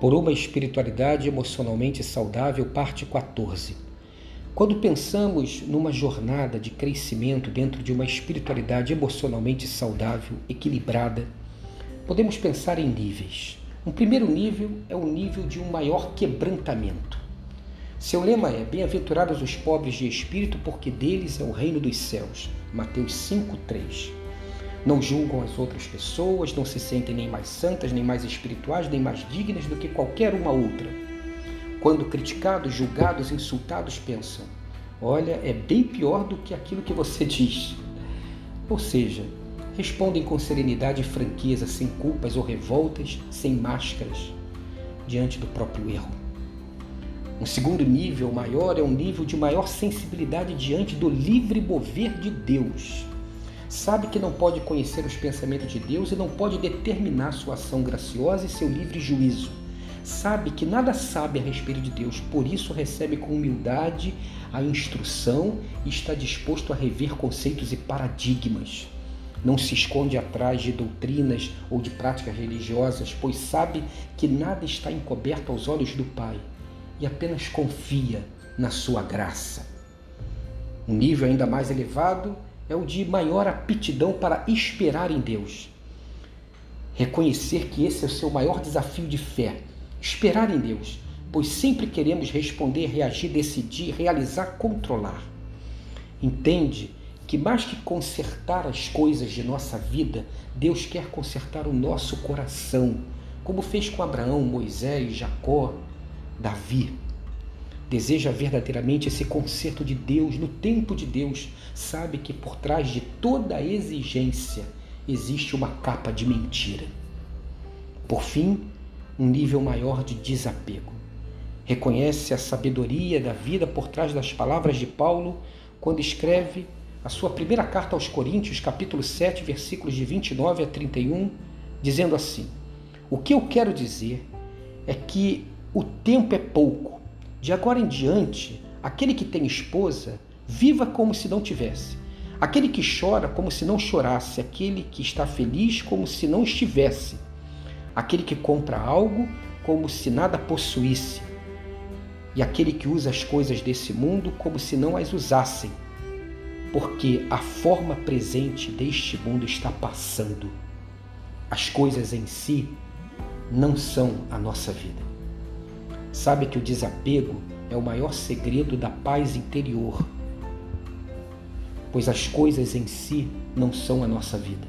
por uma espiritualidade emocionalmente saudável, parte 14. Quando pensamos numa jornada de crescimento dentro de uma espiritualidade emocionalmente saudável, equilibrada, podemos pensar em níveis. Um primeiro nível é o nível de um maior quebrantamento. Seu lema é: Bem-aventurados os pobres de espírito, porque deles é o reino dos céus. Mateus 5:3. Não julgam as outras pessoas, não se sentem nem mais santas, nem mais espirituais, nem mais dignas do que qualquer uma outra. Quando criticados, julgados, insultados, pensam: olha, é bem pior do que aquilo que você diz. Ou seja, respondem com serenidade e franqueza, sem culpas ou revoltas, sem máscaras, diante do próprio erro. Um segundo nível maior é um nível de maior sensibilidade diante do livre mover de Deus sabe que não pode conhecer os pensamentos de Deus e não pode determinar sua ação graciosa e seu livre juízo. Sabe que nada sabe a respeito de Deus, por isso recebe com humildade a instrução e está disposto a rever conceitos e paradigmas. Não se esconde atrás de doutrinas ou de práticas religiosas, pois sabe que nada está encoberto aos olhos do Pai e apenas confia na sua graça. Um nível ainda mais elevado é o de maior aptidão para esperar em Deus. Reconhecer que esse é o seu maior desafio de fé, esperar em Deus, pois sempre queremos responder, reagir, decidir, realizar, controlar. Entende que mais que consertar as coisas de nossa vida, Deus quer consertar o nosso coração, como fez com Abraão, Moisés, Jacó, Davi deseja verdadeiramente esse conserto de Deus no tempo de Deus, sabe que por trás de toda exigência existe uma capa de mentira. Por fim, um nível maior de desapego. Reconhece a sabedoria da vida por trás das palavras de Paulo quando escreve a sua primeira carta aos Coríntios, capítulo 7, versículos de 29 a 31, dizendo assim: O que eu quero dizer é que o tempo é pouco de agora em diante, aquele que tem esposa, viva como se não tivesse. Aquele que chora, como se não chorasse. Aquele que está feliz, como se não estivesse. Aquele que compra algo, como se nada possuísse. E aquele que usa as coisas desse mundo, como se não as usassem. Porque a forma presente deste mundo está passando. As coisas em si não são a nossa vida. Sabe que o desapego é o maior segredo da paz interior, pois as coisas em si não são a nossa vida.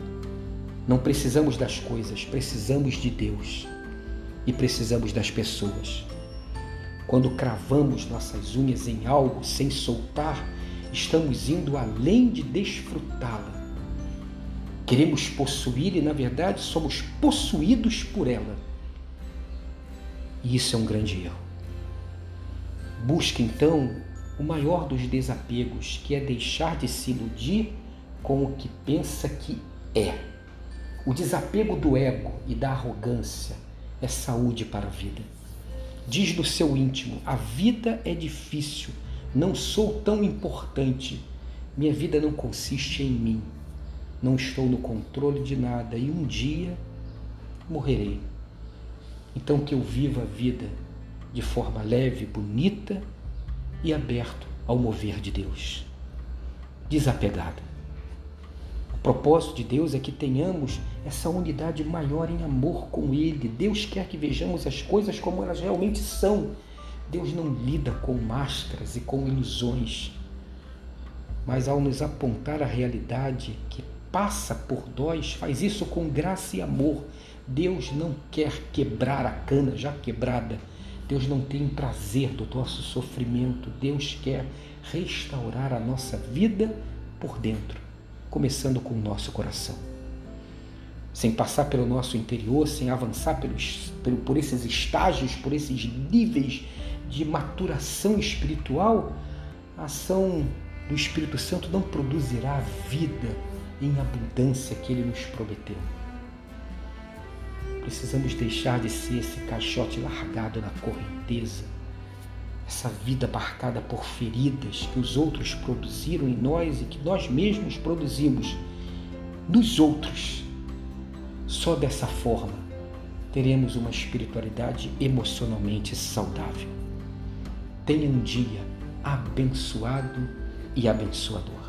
Não precisamos das coisas, precisamos de Deus e precisamos das pessoas. Quando cravamos nossas unhas em algo sem soltar, estamos indo além de desfrutá-la. Queremos possuir e, na verdade, somos possuídos por ela. E isso é um grande erro. Busque então o maior dos desapegos, que é deixar de se iludir com o que pensa que é. O desapego do ego e da arrogância é saúde para a vida. Diz no seu íntimo: a vida é difícil, não sou tão importante, minha vida não consiste em mim, não estou no controle de nada e um dia morrerei. Então que eu viva a vida de forma leve, bonita e aberto ao mover de Deus. Desapegado. O propósito de Deus é que tenhamos essa unidade maior em amor com Ele. Deus quer que vejamos as coisas como elas realmente são. Deus não lida com máscaras e com ilusões, mas ao nos apontar a realidade que passa por nós, faz isso com graça e amor, Deus não quer quebrar a cana já quebrada. Deus não tem prazer do nosso sofrimento. Deus quer restaurar a nossa vida por dentro, começando com o nosso coração. Sem passar pelo nosso interior, sem avançar pelos, por esses estágios, por esses níveis de maturação espiritual, a ação do Espírito Santo não produzirá vida em abundância que ele nos prometeu. Precisamos deixar de ser esse caixote largado na correnteza, essa vida marcada por feridas que os outros produziram em nós e que nós mesmos produzimos nos outros. Só dessa forma teremos uma espiritualidade emocionalmente saudável. Tenha um dia abençoado e abençoador.